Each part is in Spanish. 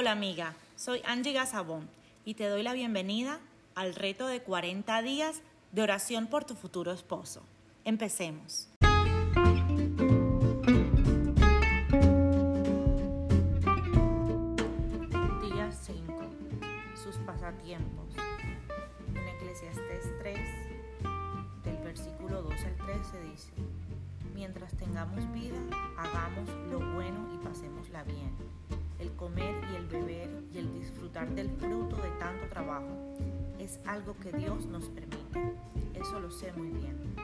Hola amiga, soy Angie Gazabón y te doy la bienvenida al reto de 40 días de oración por tu futuro esposo. Empecemos. Día 5. Sus pasatiempos. En Eclesiastés 3, del versículo 2 al 13 dice, Mientras tengamos vida, hagamos del fruto de tanto trabajo es algo que Dios nos permite. Eso lo sé muy bien.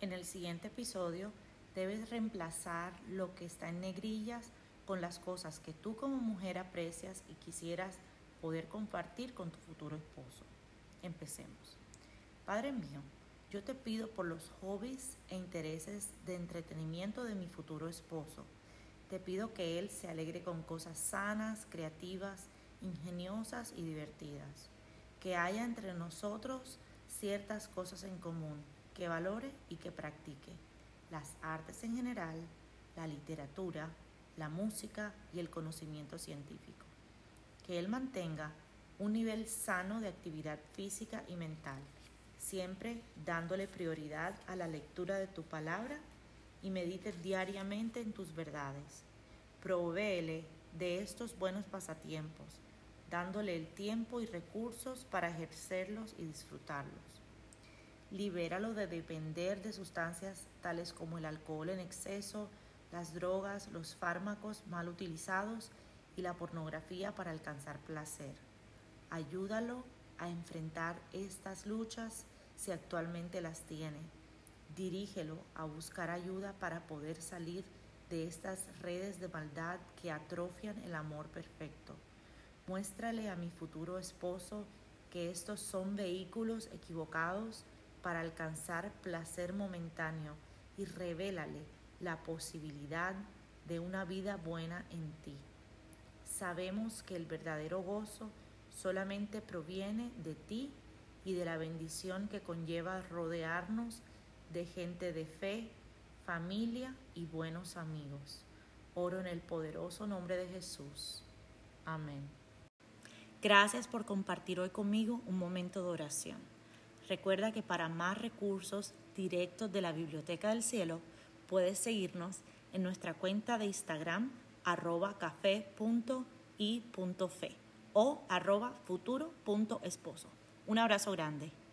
En el siguiente episodio debes reemplazar lo que está en negrillas con las cosas que tú como mujer aprecias y quisieras poder compartir con tu futuro esposo. Empecemos. Padre mío, yo te pido por los hobbies e intereses de entretenimiento de mi futuro esposo. Te pido que él se alegre con cosas sanas, creativas, ingeniosas y divertidas. Que haya entre nosotros ciertas cosas en común, que valore y que practique. Las artes en general, la literatura, la música y el conocimiento científico que él mantenga un nivel sano de actividad física y mental, siempre dándole prioridad a la lectura de tu palabra y medite diariamente en tus verdades. Provéele de estos buenos pasatiempos, dándole el tiempo y recursos para ejercerlos y disfrutarlos. Libéralo de depender de sustancias tales como el alcohol en exceso, las drogas, los fármacos mal utilizados y la pornografía para alcanzar placer. Ayúdalo a enfrentar estas luchas si actualmente las tiene. Dirígelo a buscar ayuda para poder salir de estas redes de maldad que atrofian el amor perfecto. Muéstrale a mi futuro esposo que estos son vehículos equivocados para alcanzar placer momentáneo y revélale la posibilidad de una vida buena en ti sabemos que el verdadero gozo solamente proviene de ti y de la bendición que conlleva rodearnos de gente de fe, familia y buenos amigos. Oro en el poderoso nombre de Jesús. Amén. Gracias por compartir hoy conmigo un momento de oración. Recuerda que para más recursos directos de la Biblioteca del Cielo, puedes seguirnos en nuestra cuenta de Instagram arroba café.i.fe o arroba futuro.esposo. Un abrazo grande.